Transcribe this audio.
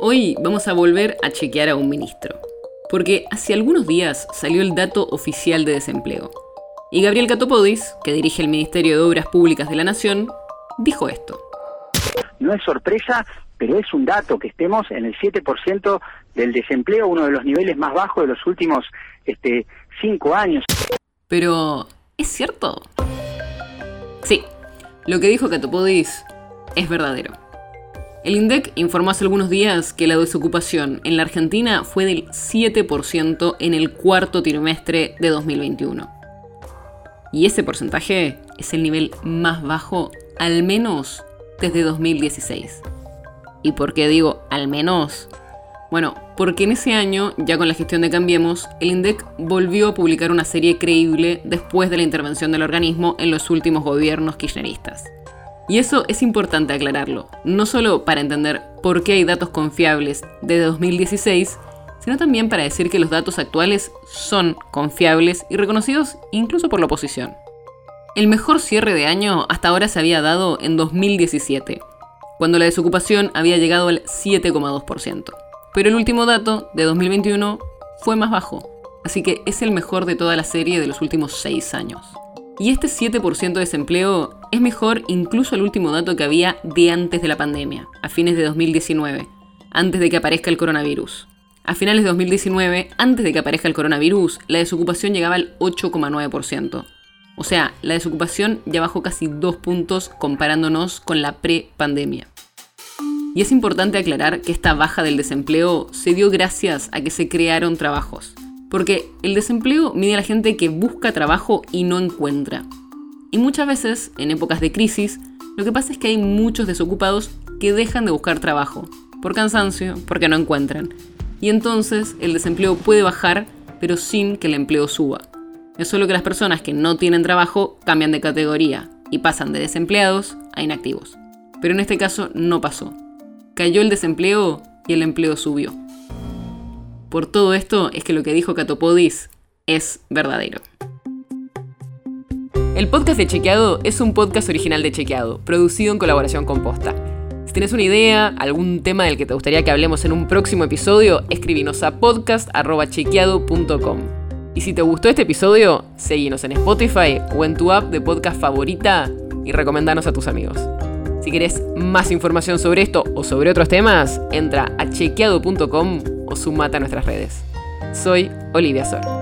Hoy vamos a volver a chequear a un ministro, porque hace algunos días salió el dato oficial de desempleo. Y Gabriel Catopodis, que dirige el Ministerio de Obras Públicas de la Nación, dijo esto. No es sorpresa, pero es un dato que estemos en el 7% del desempleo, uno de los niveles más bajos de los últimos este, cinco años. Pero, ¿es cierto? Sí, lo que dijo Catopodis es verdadero. El INDEC informó hace algunos días que la desocupación en la Argentina fue del 7% en el cuarto trimestre de 2021. Y ese porcentaje es el nivel más bajo al menos desde 2016. ¿Y por qué digo al menos? Bueno, porque en ese año, ya con la gestión de Cambiemos, el INDEC volvió a publicar una serie creíble después de la intervención del organismo en los últimos gobiernos kirchneristas. Y eso es importante aclararlo, no solo para entender por qué hay datos confiables desde 2016, sino también para decir que los datos actuales son confiables y reconocidos incluso por la oposición. El mejor cierre de año hasta ahora se había dado en 2017, cuando la desocupación había llegado al 7,2%. Pero el último dato, de 2021, fue más bajo, así que es el mejor de toda la serie de los últimos 6 años. Y este 7% de desempleo es mejor incluso el último dato que había de antes de la pandemia, a fines de 2019, antes de que aparezca el coronavirus. A finales de 2019, antes de que aparezca el coronavirus, la desocupación llegaba al 8,9%. O sea, la desocupación ya bajó casi dos puntos comparándonos con la pre-pandemia. Y es importante aclarar que esta baja del desempleo se dio gracias a que se crearon trabajos. Porque el desempleo mide a la gente que busca trabajo y no encuentra. Y muchas veces, en épocas de crisis, lo que pasa es que hay muchos desocupados que dejan de buscar trabajo, por cansancio, porque no encuentran. Y entonces el desempleo puede bajar, pero sin que el empleo suba. Es solo que las personas que no tienen trabajo cambian de categoría y pasan de desempleados a inactivos. Pero en este caso no pasó. Cayó el desempleo y el empleo subió. Por todo esto es que lo que dijo Catopodis es verdadero. El podcast de Chequeado es un podcast original de Chequeado, producido en colaboración con Posta. Si tienes una idea, algún tema del que te gustaría que hablemos en un próximo episodio, escribinos a podcast.chequeado.com. Y si te gustó este episodio, seguinos en Spotify o en tu app de podcast favorita y recomendanos a tus amigos. Si querés más información sobre esto o sobre otros temas, entra a chequeado.com sumate a nuestras redes. Soy Olivia Sor.